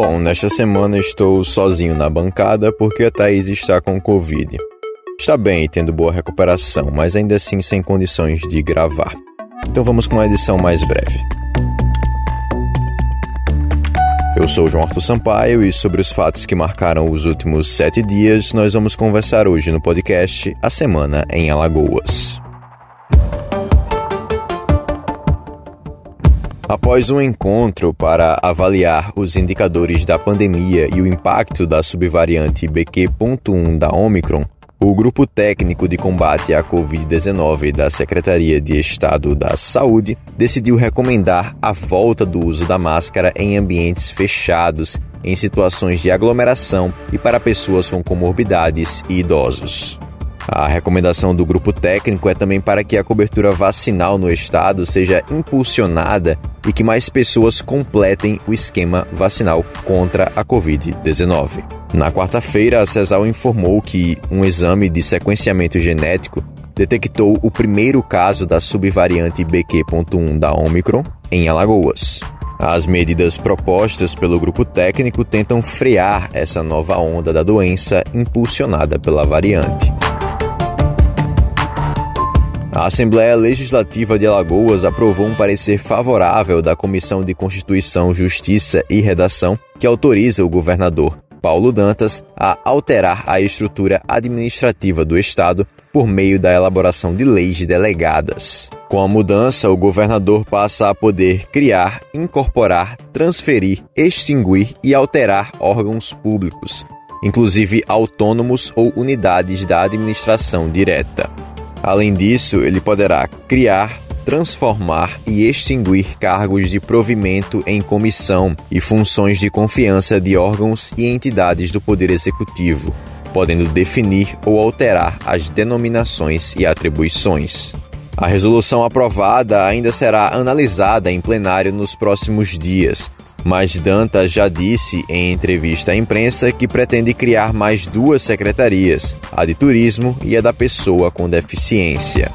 Bom, nesta semana estou sozinho na bancada porque a Thaís está com Covid. Está bem e tendo boa recuperação, mas ainda assim sem condições de gravar. Então vamos com uma edição mais breve. Eu sou João Arthur Sampaio e sobre os fatos que marcaram os últimos sete dias, nós vamos conversar hoje no podcast A Semana em Alagoas. Após um encontro para avaliar os indicadores da pandemia e o impacto da subvariante BQ.1 da Omicron, o Grupo Técnico de Combate à Covid-19 da Secretaria de Estado da Saúde decidiu recomendar a volta do uso da máscara em ambientes fechados, em situações de aglomeração e para pessoas com comorbidades e idosos. A recomendação do grupo técnico é também para que a cobertura vacinal no estado seja impulsionada e que mais pessoas completem o esquema vacinal contra a Covid-19. Na quarta-feira, a CESAL informou que um exame de sequenciamento genético detectou o primeiro caso da subvariante BQ.1 da Omicron em Alagoas. As medidas propostas pelo grupo técnico tentam frear essa nova onda da doença impulsionada pela variante. A Assembleia Legislativa de Alagoas aprovou um parecer favorável da Comissão de Constituição, Justiça e Redação que autoriza o governador Paulo Dantas a alterar a estrutura administrativa do Estado por meio da elaboração de leis delegadas. Com a mudança, o governador passa a poder criar, incorporar, transferir, extinguir e alterar órgãos públicos, inclusive autônomos ou unidades da administração direta. Além disso, ele poderá criar, transformar e extinguir cargos de provimento em comissão e funções de confiança de órgãos e entidades do Poder Executivo, podendo definir ou alterar as denominações e atribuições. A resolução aprovada ainda será analisada em plenário nos próximos dias mas Dantas já disse em entrevista à imprensa que pretende criar mais duas secretarias, a de turismo e a da pessoa com deficiência.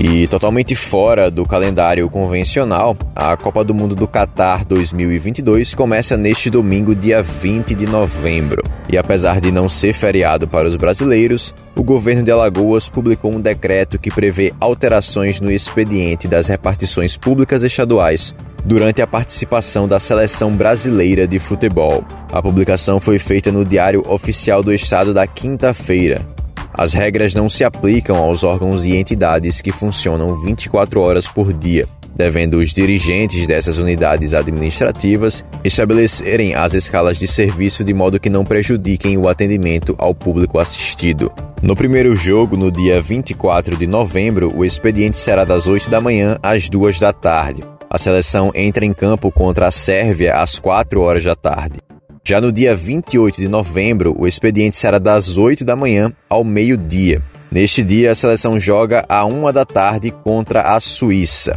E totalmente fora do calendário convencional, a Copa do Mundo do Qatar 2022 começa neste domingo, dia 20 de novembro. E apesar de não ser feriado para os brasileiros, o governo de Alagoas publicou um decreto que prevê alterações no expediente das repartições públicas estaduais durante a participação da seleção brasileira de futebol. A publicação foi feita no Diário Oficial do Estado da quinta-feira. As regras não se aplicam aos órgãos e entidades que funcionam 24 horas por dia, devendo os dirigentes dessas unidades administrativas estabelecerem as escalas de serviço de modo que não prejudiquem o atendimento ao público assistido. No primeiro jogo, no dia 24 de novembro, o expediente será das 8 da manhã às 2 da tarde. A seleção entra em campo contra a Sérvia às 4 horas da tarde. Já no dia 28 de novembro, o expediente será das 8 da manhã ao meio-dia. Neste dia, a seleção joga à 1 da tarde contra a Suíça.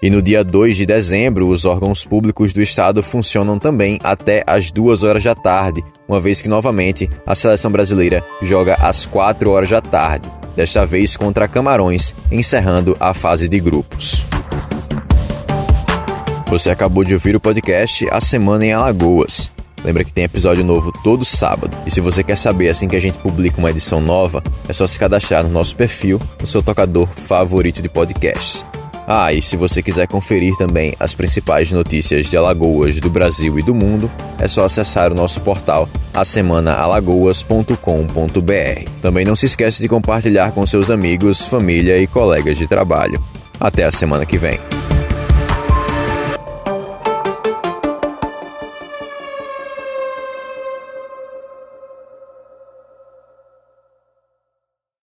E no dia 2 de dezembro, os órgãos públicos do estado funcionam também até às 2 horas da tarde, uma vez que novamente a seleção brasileira joga às 4 horas da tarde, desta vez contra Camarões, encerrando a fase de grupos. Você acabou de ouvir o podcast A Semana em Alagoas. Lembra que tem episódio novo todo sábado. E se você quer saber assim que a gente publica uma edição nova, é só se cadastrar no nosso perfil, no seu tocador favorito de podcasts. Ah, e se você quiser conferir também as principais notícias de Alagoas, do Brasil e do mundo, é só acessar o nosso portal asemanaalagoas.com.br. Também não se esqueça de compartilhar com seus amigos, família e colegas de trabalho. Até a semana que vem.